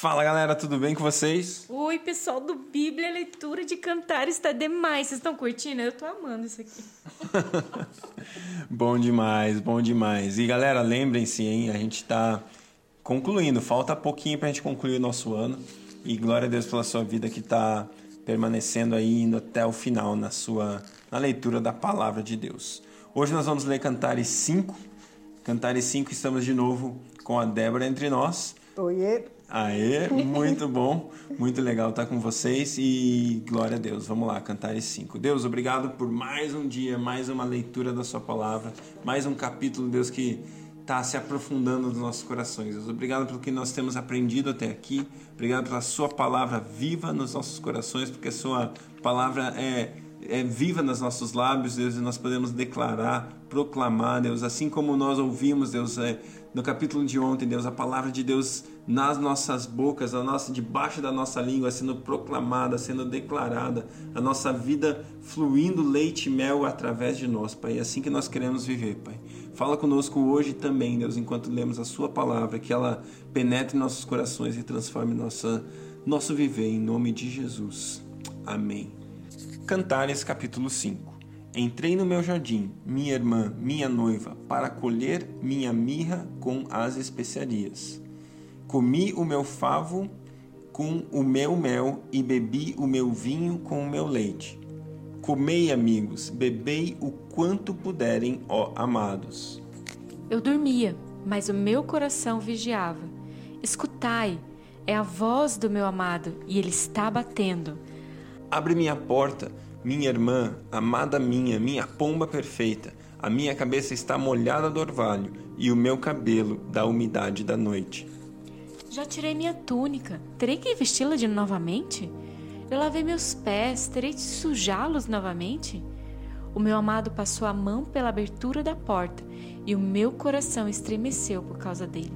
Fala galera, tudo bem com vocês? Oi, pessoal do Bíblia, a leitura de cantar está demais. Vocês estão curtindo? Eu tô amando isso aqui. bom demais, bom demais. E galera, lembrem-se, hein? A gente está concluindo, falta pouquinho para a gente concluir o nosso ano. E glória a Deus pela sua vida que está permanecendo aí, indo até o final na sua na leitura da palavra de Deus. Hoje nós vamos ler Cantares 5. Cantares 5, estamos de novo com a Débora entre nós. Oiê! Aê, muito bom, muito legal estar com vocês e glória a Deus. Vamos lá, Cantares 5. Deus, obrigado por mais um dia, mais uma leitura da Sua palavra, mais um capítulo, Deus, que está se aprofundando nos nossos corações. Deus, obrigado pelo que nós temos aprendido até aqui, obrigado pela Sua palavra viva nos nossos corações, porque a Sua palavra é é, viva nos nossos lábios, Deus, e nós podemos declarar, proclamar, Deus, assim como nós ouvimos, Deus, é, no capítulo de ontem, Deus, a palavra de Deus nas nossas bocas, a nossa, debaixo da nossa língua, sendo proclamada, sendo declarada, a nossa vida fluindo leite e mel através de nós, Pai. É assim que nós queremos viver, Pai. Fala conosco hoje também, Deus, enquanto lemos a Sua palavra, que ela penetre em nossos corações e transforme nossa, nosso viver, em nome de Jesus. Amém. Cantares capítulo 5 Entrei no meu jardim, minha irmã, minha noiva, para colher minha mirra com as especiarias. Comi o meu favo com o meu mel e bebi o meu vinho com o meu leite. Comei, amigos, bebei o quanto puderem, ó amados. Eu dormia, mas o meu coração vigiava. Escutai, é a voz do meu amado, e ele está batendo. Abre minha porta, minha irmã, amada minha, minha pomba perfeita. A minha cabeça está molhada do orvalho e o meu cabelo da umidade da noite. Já tirei minha túnica, terei que vesti-la de novamente? Eu lavei meus pés, terei de sujá-los novamente? O meu amado passou a mão pela abertura da porta e o meu coração estremeceu por causa dele.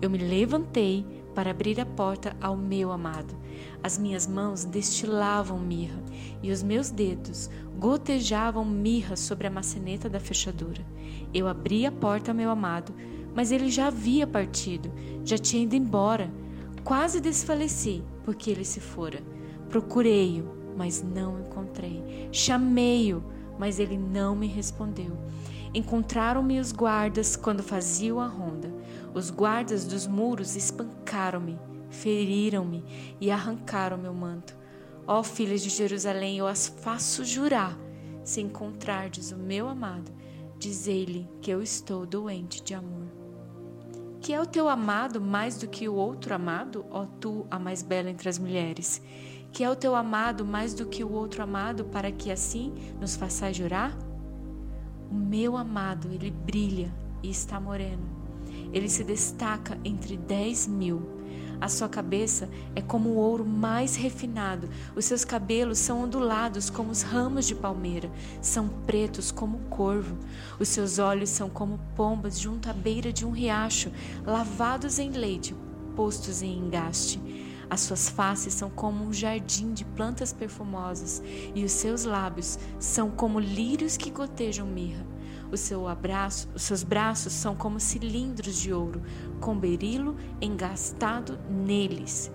Eu me levantei para abrir a porta ao meu amado. As minhas mãos destilavam mirra e os meus dedos gotejavam mirra sobre a maçaneta da fechadura. Eu abri a porta ao meu amado, mas ele já havia partido, já tinha ido embora. Quase desfaleci, porque ele se fora. Procurei-o, mas não encontrei. Chamei-o, mas ele não me respondeu. Encontraram-me os guardas quando faziam a ronda. Os guardas dos muros espancaram-me, feriram-me e arrancaram meu manto. Ó filhas de Jerusalém, eu as faço jurar, se encontrardes o meu amado, dizei-lhe que eu estou doente de amor. Que é o teu amado mais do que o outro amado, ó tu, a mais bela entre as mulheres? Que é o teu amado mais do que o outro amado, para que assim nos façais jurar? O meu amado, ele brilha e está moreno. Ele se destaca entre dez mil. A sua cabeça é como o ouro mais refinado. Os seus cabelos são ondulados como os ramos de palmeira. São pretos como o corvo. Os seus olhos são como pombas junto à beira de um riacho, lavados em leite, postos em engaste. As suas faces são como um jardim de plantas perfumosas, e os seus lábios são como lírios que gotejam mirra. O seu abraço, os seus braços são como cilindros de ouro, com berilo engastado neles.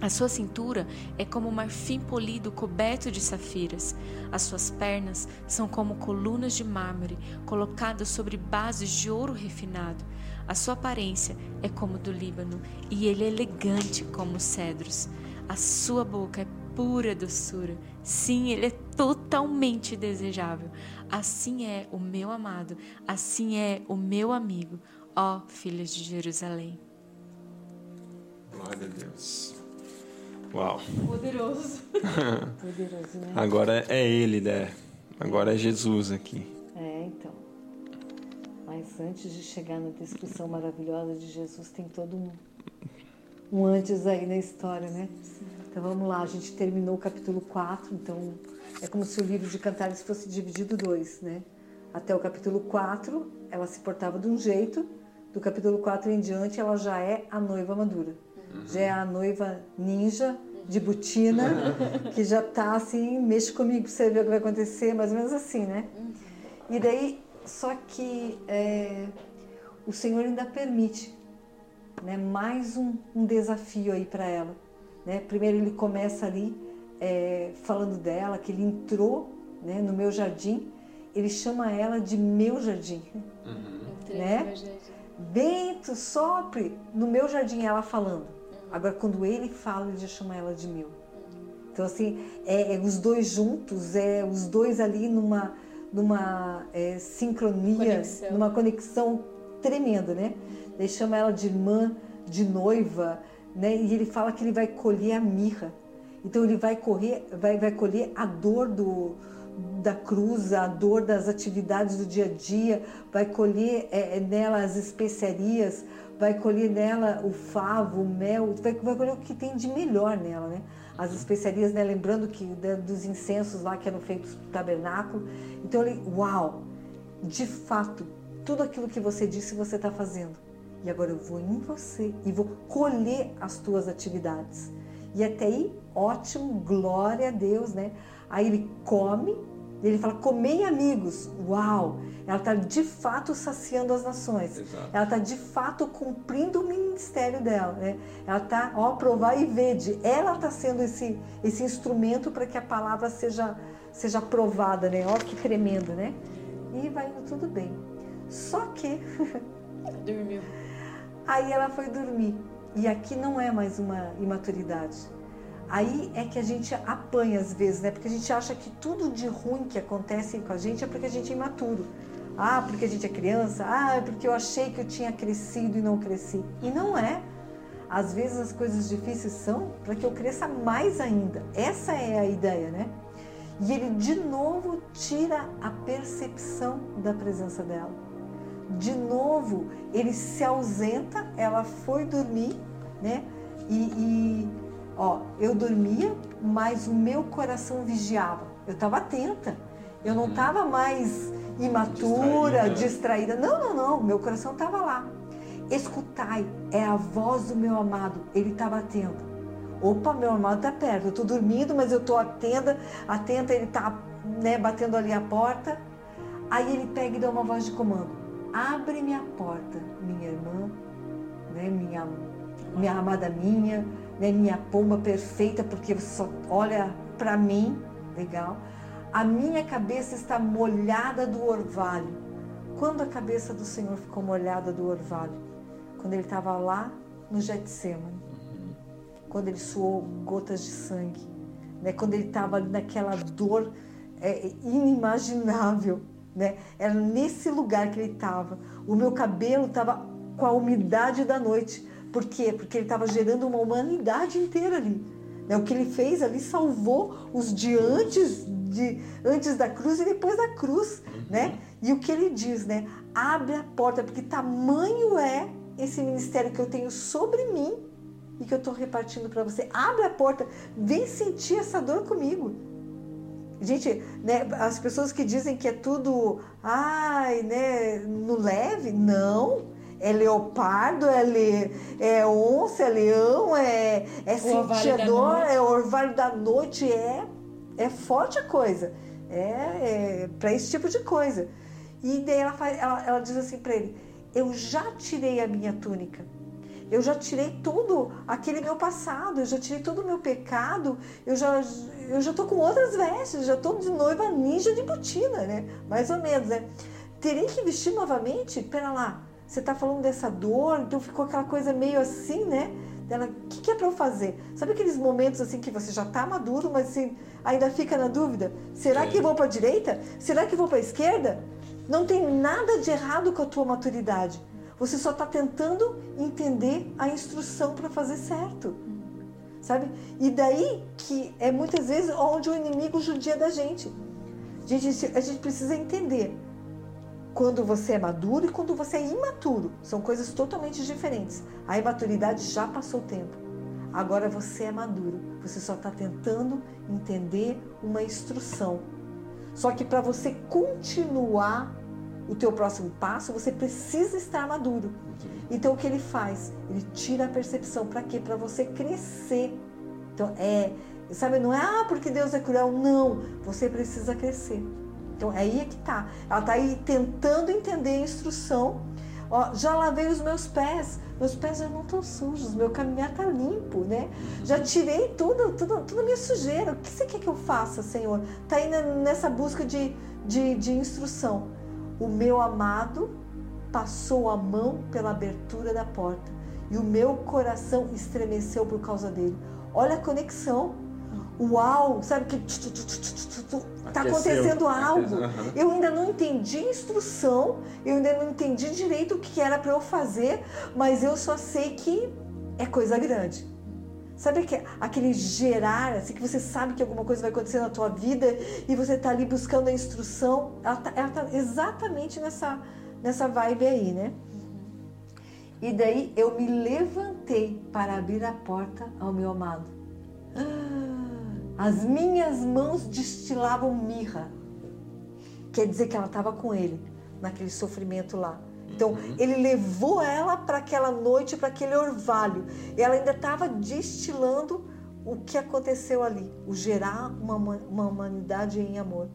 A sua cintura é como marfim polido coberto de safiras. As suas pernas são como colunas de mármore colocadas sobre bases de ouro refinado. A sua aparência é como do Líbano e ele é elegante como os cedros. A sua boca é pura doçura. Sim, ele é totalmente desejável. Assim é o meu amado, assim é o meu amigo, ó filhas de Jerusalém. Glória a Deus. Uau. Poderoso. Poderoso, né? Agora é ele, né? Agora é Jesus aqui. É, então. Mas antes de chegar na descrição maravilhosa de Jesus, tem todo um, um antes aí na história, né? Então vamos lá, a gente terminou o capítulo 4, então é como se o livro de Cantares fosse dividido dois, né? Até o capítulo 4, ela se portava de um jeito, do capítulo 4 em diante, ela já é a noiva madura. Já é a noiva ninja de botina, que já tá assim, mexe comigo pra você ver o que vai acontecer, mais ou menos assim, né? E daí, só que é, o Senhor ainda permite né, mais um, um desafio aí para ela. Né? Primeiro ele começa ali é, falando dela, que ele entrou né, no meu jardim, ele chama ela de meu jardim. Entrei Né? no meu jardim. Bento, sopre no meu jardim, ela falando. Agora, quando ele fala, ele já chama ela de meu. Então, assim, é, é os dois juntos, é os dois ali numa, numa é, sincronia, Conexão. numa conexão tremenda, né? Ele chama ela de irmã, de noiva, né? E ele fala que ele vai colher a mirra. Então, ele vai, correr, vai, vai colher a dor do, da cruz, a dor das atividades do dia a dia, vai colher é, é, nela as especiarias, vai colher nela o favo, o mel, vai, vai colher o que tem de melhor nela, né? As especiarias, né? Lembrando que da- dos incensos lá que eram feitos no tabernáculo. Então ele, uau, de fato, tudo aquilo que você disse você está fazendo. E agora eu vou em você e vou colher as tuas atividades. E até aí, ótimo, glória a Deus, né? Aí ele come, e ele fala: Comei, amigos. Uau! Ela está de fato saciando as nações. Exato. Ela está de fato cumprindo o ministério dela, né? Ela está, ó, provar e vede. Ela está sendo esse, esse instrumento para que a palavra seja, seja aprovada, né? Ó, que tremendo, né? E vai indo tudo bem. Só que Dormiu. Aí ela foi dormir. E aqui não é mais uma imaturidade. Aí é que a gente apanha às vezes, né? Porque a gente acha que tudo de ruim que acontece com a gente é porque a gente é imaturo. Ah, porque a gente é criança. Ah, porque eu achei que eu tinha crescido e não cresci. E não é. Às vezes as coisas difíceis são para que eu cresça mais ainda. Essa é a ideia, né? E ele de novo tira a percepção da presença dela de novo ele se ausenta, ela foi dormir, né? E, e, ó, eu dormia, mas o meu coração vigiava. Eu estava atenta. Eu não estava mais imatura, Distraída. distraída. Não, não, não. Meu coração estava lá. Escutai, é a voz do meu amado. Ele estava atento. Opa, meu amado está perto. Eu estou dormindo, mas eu estou atenta, atenta. Ele está né, batendo ali a porta. Aí ele pega e dá uma voz de comando. Abre-me a porta, minha irmã, né, minha, minha amada minha, né, minha pomba perfeita, porque você só olha para mim, legal. A minha cabeça está molhada do orvalho. Quando a cabeça do Senhor ficou molhada do orvalho? Quando ele estava lá no Getsemane. Quando ele suou gotas de sangue. Né? Quando ele estava naquela dor é, inimaginável. Né? Era nesse lugar que ele estava. O meu cabelo estava com a umidade da noite. Por quê? Porque ele estava gerando uma humanidade inteira ali. Né? O que ele fez ali salvou os de antes, de antes da cruz e depois da cruz. Né? E o que ele diz, né? Abre a porta, porque tamanho é esse ministério que eu tenho sobre mim e que eu estou repartindo para você. Abre a porta, vem sentir essa dor comigo. Gente, né, as pessoas que dizem que é tudo, ai, né, no leve, não. É leopardo, é, le, é onça, é leão, é, é sentiador, é orvalho da noite, é, é forte a coisa. É, é para esse tipo de coisa. E daí ela, faz, ela, ela diz assim para ele: Eu já tirei a minha túnica. Eu já tirei todo aquele meu passado, eu já tirei todo o meu pecado, eu já eu já tô com outras vestes, já tô de noiva ninja de botina, né? Mais ou menos, né? Terei que vestir novamente? Pera lá, você tá falando dessa dor, então ficou aquela coisa meio assim, né? Dela, o que, que é para eu fazer? Sabe aqueles momentos assim que você já tá maduro, mas assim, ainda fica na dúvida? Será que eu vou para direita? Será que eu vou para esquerda? Não tem nada de errado com a tua maturidade. Você só está tentando entender a instrução para fazer certo. Sabe? E daí que é muitas vezes onde o inimigo judia da gente. Gente, a gente precisa entender quando você é maduro e quando você é imaturo. São coisas totalmente diferentes. A imaturidade já passou o tempo. Agora você é maduro. Você só está tentando entender uma instrução. Só que para você continuar o teu próximo passo, você precisa estar maduro. Então o que ele faz? Ele tira a percepção. Para quê? Para você crescer. Então é, sabe, não é ah, porque Deus é cruel, não. Você precisa crescer. Então aí é que tá. Ela tá aí tentando entender a instrução. Ó, já lavei os meus pés, meus pés já não estão sujos, meu caminhar está limpo, né? Já tirei tudo, tudo, toda a minha sujeira. O que você quer que eu faça, Senhor? Está aí nessa busca de, de, de instrução. O meu amado passou a mão pela abertura da porta e o meu coração estremeceu por causa dele. Olha a conexão. Uau, sabe que está acontecendo algo. Eu ainda não entendi a instrução, eu ainda não entendi direito o que era para eu fazer, mas eu só sei que é coisa grande. Sabe que aquele gerar, assim, que você sabe que alguma coisa vai acontecer na tua vida e você está ali buscando a instrução, ela está tá exatamente nessa, nessa vibe aí, né? E daí eu me levantei para abrir a porta ao meu amado. As minhas mãos destilavam mirra. Quer dizer que ela estava com ele naquele sofrimento lá. Então, uhum. ele levou ela para aquela noite, para aquele orvalho. E ela ainda estava destilando o que aconteceu ali, o gerar uma, uma humanidade em amor.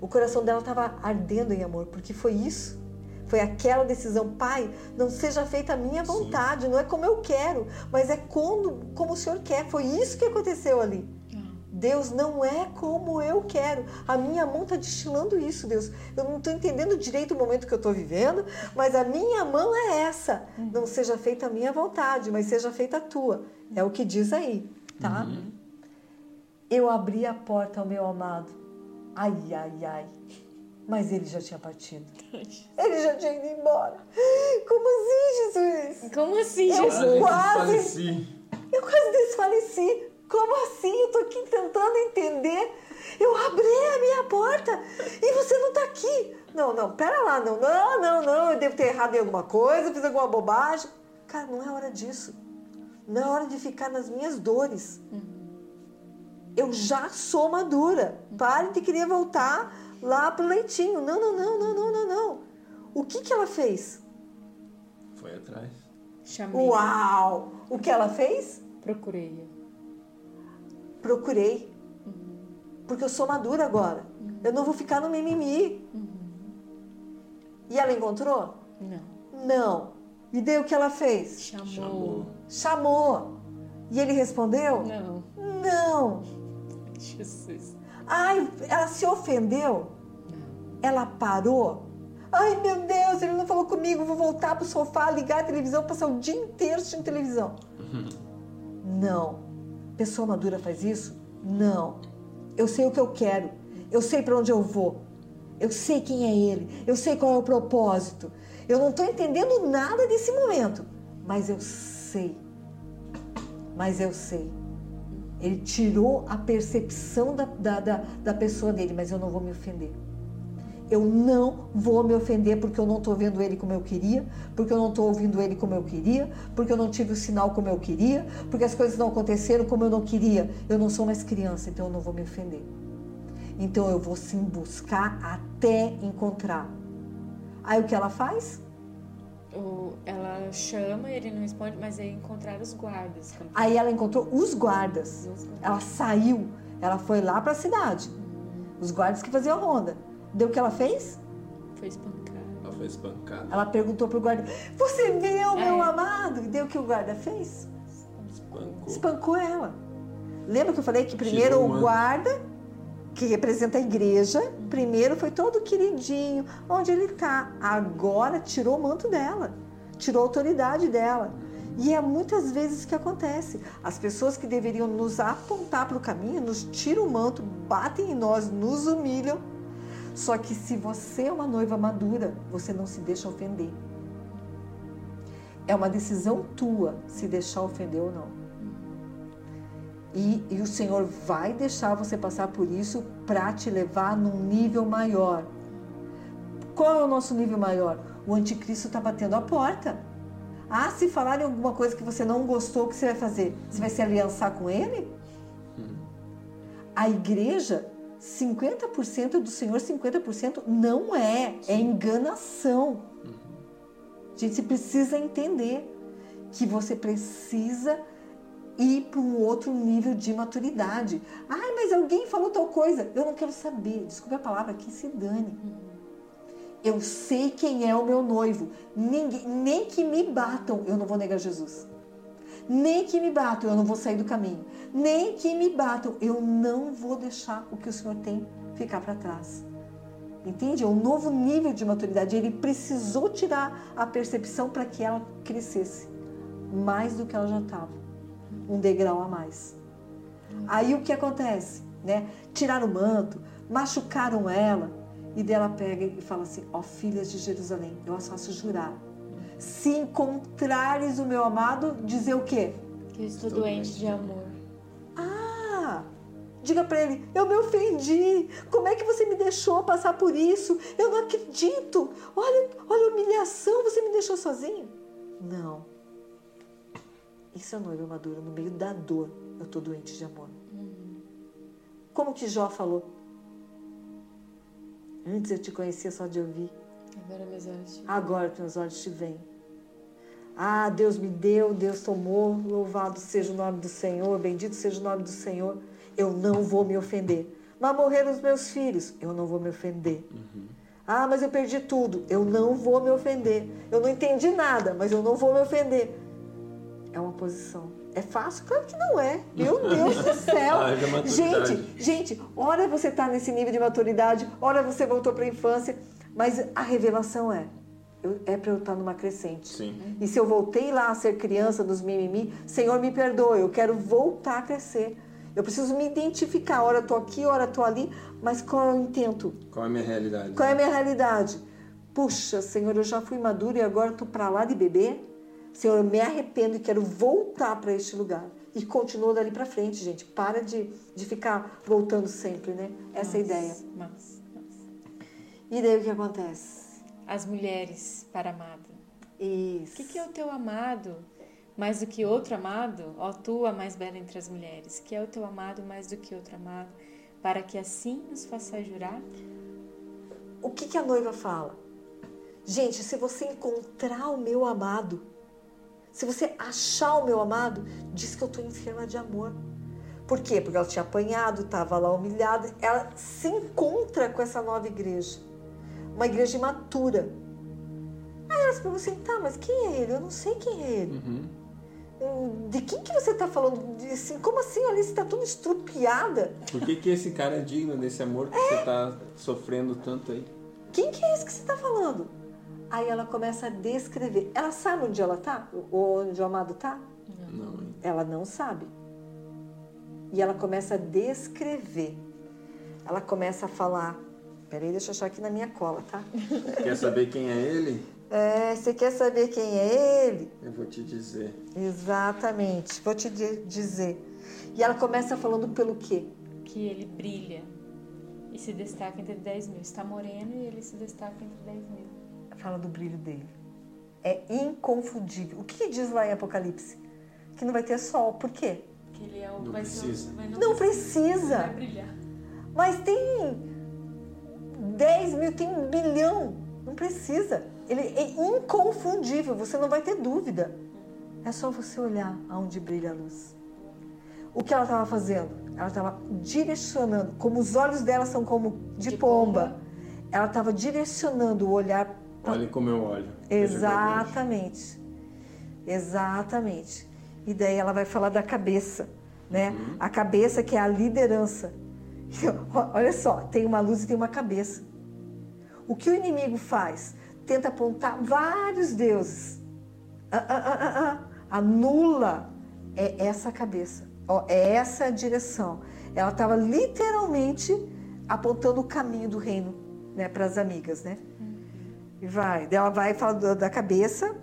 O coração dela estava ardendo em amor, porque foi isso foi aquela decisão, Pai, não seja feita a minha vontade, Sim. não é como eu quero, mas é como, como o Senhor quer. Foi isso que aconteceu ali. Deus não é como eu quero. A minha mão está destilando isso, Deus. Eu não estou entendendo direito o momento que eu estou vivendo, mas a minha mão é essa. Uhum. Não seja feita a minha vontade, mas seja feita a tua. É o que diz aí, tá? Uhum. Eu abri a porta ao meu amado. Ai, ai, ai. Mas ele já tinha partido. Ele já tinha ido embora. Como assim, Jesus? Como assim, eu Jesus? Quase, eu quase desfaleci. Como assim? Eu tô aqui tentando entender. Eu abri a minha porta e você não tá aqui. Não, não, pera lá, não, não, não, não. Eu devo ter errado em alguma coisa, fiz alguma bobagem. Cara, não é hora disso. Não é hora de ficar nas minhas dores. Uhum. Eu já sou madura. Pare de querer voltar lá pro leitinho. Não, não, não, não, não, não, não. O que que ela fez? Foi atrás. Chamei. Uau! O que ela fez? Procurei. Procurei. Uhum. Porque eu sou madura agora. Uhum. Eu não vou ficar no mimimi. Uhum. E ela encontrou? Não. Não. E daí o que ela fez? Chamou. Chamou. E ele respondeu? Não. Não. Jesus. Ai, ela se ofendeu? Ela parou? Ai, meu Deus, ele não falou comigo, vou voltar pro sofá, ligar a televisão, passar o dia inteiro assistindo televisão. Não. Pessoa madura faz isso? Não. Eu sei o que eu quero. Eu sei para onde eu vou. Eu sei quem é ele. Eu sei qual é o propósito. Eu não estou entendendo nada desse momento, mas eu sei. Mas eu sei. Ele tirou a percepção da, da, da, da pessoa dele, mas eu não vou me ofender. Eu não vou me ofender porque eu não estou vendo ele como eu queria, porque eu não estou ouvindo ele como eu queria, porque eu não tive o sinal como eu queria, porque as coisas não aconteceram como eu não queria. Eu não sou mais criança, então eu não vou me ofender. Então eu vou sim buscar até encontrar. Aí o que ela faz? ela chama, ele não responde, mas aí encontrar os guardas. Aí ela encontrou os guardas. os guardas. Ela saiu, ela foi lá para a cidade. Os guardas que faziam a ronda. Deu o que ela fez? Foi espancada. Ela foi espancada. Ela perguntou pro guarda: Você viu, é. meu amado? E deu o que o guarda fez? Espancou. Espancou ela. Lembra que eu falei que primeiro o guarda que representa a igreja, primeiro foi todo queridinho, onde ele está. Agora tirou o manto dela, tirou a autoridade dela. E é muitas vezes que acontece. As pessoas que deveriam nos apontar para o caminho, nos tiram o manto, batem em nós, nos humilham. Só que se você é uma noiva madura, você não se deixa ofender. É uma decisão tua se deixar ofender ou não. E, e o Senhor vai deixar você passar por isso para te levar num nível maior. Qual é o nosso nível maior? O anticristo está batendo a porta. Ah, se falarem alguma coisa que você não gostou, o que você vai fazer? Você vai se aliançar com ele? A igreja, 50% do Senhor, 50% não é. É enganação. A gente precisa entender que você precisa ir para um outro nível de maturidade. Ai, mas alguém falou tal coisa. Eu não quero saber. Desculpe a palavra, que se dane. Eu sei quem é o meu noivo. Ninguém, nem que me batam, eu não vou negar Jesus. Nem que me batam, eu não vou sair do caminho. Nem que me batam, eu não vou deixar o que o Senhor tem ficar para trás. Entende? É um novo nível de maturidade. Ele precisou tirar a percepção para que ela crescesse mais do que ela já estava. Um degrau a mais. Aí o que acontece? Né? Tiraram o manto, machucaram ela, e dela pega e fala assim: Ó filhas de Jerusalém, eu as faço jurar. Se encontrares o meu amado, dizer o quê? Que eu estou doente de amor. Ah! Diga para ele: Eu me ofendi. Como é que você me deixou passar por isso? Eu não acredito. Olha, olha a humilhação. Você me deixou sozinho? Não. Isso é noiva madura. No meio da dor, eu estou doente de amor. Como que Jó falou? Antes eu te conhecia só de ouvir. Agora meus olhos te Agora que meus olhos te veem. Ah, Deus me deu, Deus tomou, louvado seja o nome do Senhor, bendito seja o nome do Senhor. Eu não vou me ofender. Mas morreram os meus filhos, eu não vou me ofender. Ah, mas eu perdi tudo, eu não vou me ofender. Eu não entendi nada, mas eu não vou me ofender. É uma posição. É fácil? Claro que não é. Meu Deus do céu. Haja maturidade. Gente, gente, ora você está nesse nível de maturidade, ora você voltou para a infância, mas a revelação é. Eu- é para eu estar numa crescente. Sim. E se eu voltei lá a ser criança dos mimimi, Senhor me perdoe, eu quero voltar a crescer. Eu preciso me identificar, ora estou aqui, ora estou ali, mas qual é o intento? Qual é a minha realidade? Qual é a minha realidade? Puxa, Senhor, eu já fui madura e agora estou para lá de bebê. Senhor, eu me arrependo e quero voltar para este lugar. E continua dali para frente, gente. Para de, de ficar voltando sempre, né? Essa é a ideia. Mas, mas. E daí o que acontece? As mulheres para amado. Isso. O que, que é o teu amado mais do que outro amado? Ó, tu a mais bela entre as mulheres. Que é o teu amado mais do que outro amado? Para que assim nos faças jurar? O que, que a noiva fala? Gente, se você encontrar o meu amado, se você achar o meu amado, diz que eu estou enferma de amor. Por quê? Porque ela tinha apanhado, estava lá humilhada. Ela se encontra com essa nova igreja. Uma igreja imatura. Aí elas perguntam assim, tá, mas quem é ele? Eu não sei quem é ele. Uhum. Hum, De quem que você está falando? De, assim, como assim? Olha, você está toda estrupiada. Por que, que esse cara é digno desse amor que você está sofrendo tanto aí? Quem que é esse que você está falando? Aí ela começa a descrever. Ela sabe onde ela está? Onde o amado está? Não? Ela não sabe. E ela começa a descrever. Ela começa a falar. Peraí, deixa eu achar aqui na minha cola, tá? Quer saber quem é ele? É, você quer saber quem é ele? Eu vou te dizer. Exatamente, vou te di- dizer. E ela começa falando pelo quê? Que ele brilha e se destaca entre 10 mil. Está moreno e ele se destaca entre 10 mil. Fala do brilho dele. É inconfundível. O que diz lá em Apocalipse? Que não vai ter sol. Por quê? Que ele é o. Não vai ser precisa. o, vai Não precisa. Vai brilhar. Mas tem 10 mil, tem um bilhão. Não precisa. Ele é inconfundível, você não vai ter dúvida. É só você olhar aonde brilha a luz. O que ela estava fazendo? Ela estava direcionando, como os olhos dela são como de, De pomba, pomba. ela estava direcionando o olhar pra- Olhe como eu olho. Exatamente. Exatamente. E daí ela vai falar da cabeça, né? A cabeça que é a liderança. Olha só, tem uma luz e tem uma cabeça. O que o inimigo faz? Tenta apontar vários deuses. Ah, ah, ah, ah, ah. Anula é essa cabeça. Ó, é essa a direção. Ela estava literalmente apontando o caminho do reino né, para as amigas, né? E vai. Ela vai falar da cabeça,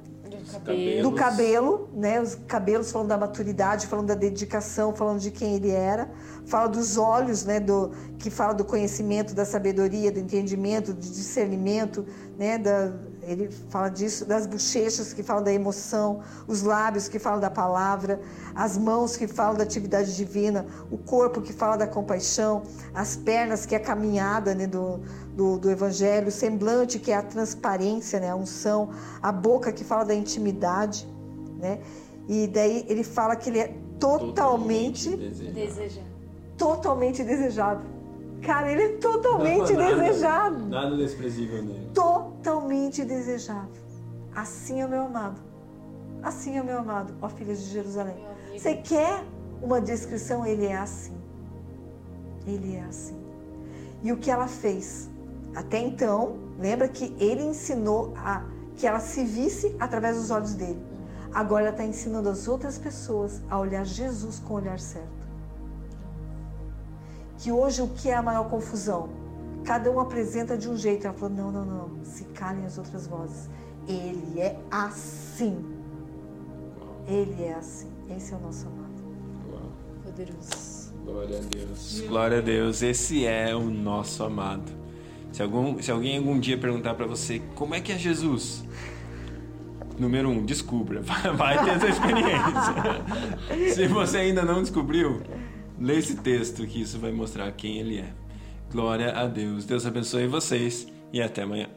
Do cabelo. cabelo. do cabelo, né? Os cabelos falando da maturidade, falando da dedicação, falando de quem ele era. Fala dos olhos, né? Do, que fala do conhecimento, da sabedoria, do entendimento, do discernimento, né? Da, ele fala disso, das bochechas que falam da emoção, os lábios que falam da palavra, as mãos que falam da atividade divina, o corpo que fala da compaixão, as pernas que é a caminhada né, do, do, do evangelho, o semblante que é a transparência, né, a unção, a boca que fala da intimidade, né? E daí ele fala que ele é totalmente, desejado. Desejar. totalmente desejado. Cara, ele é totalmente desejado Nada desprezível nele. totalmente totalmente desejável. Assim é o meu amado. Assim é o meu amado, ó filhas de Jerusalém. Você quer uma descrição? Ele é assim. Ele é assim. E o que ela fez? Até então, lembra que ele ensinou a que ela se visse através dos olhos dele. Agora ela está ensinando as outras pessoas a olhar Jesus com o olhar certo. Que hoje o que é a maior confusão? Cada um apresenta de um jeito. Ela falou: não, não, não, se calem as outras vozes. Ele é assim. Ele é assim. Esse é o nosso amado. Poderoso. Glória a Deus. Glória a Deus. Esse é o nosso amado. Se, algum, se alguém algum dia perguntar para você como é que é Jesus, número um, descubra. Vai ter essa experiência. se você ainda não descobriu, lê esse texto que isso vai mostrar quem ele é. Glória a Deus. Deus abençoe vocês e até amanhã.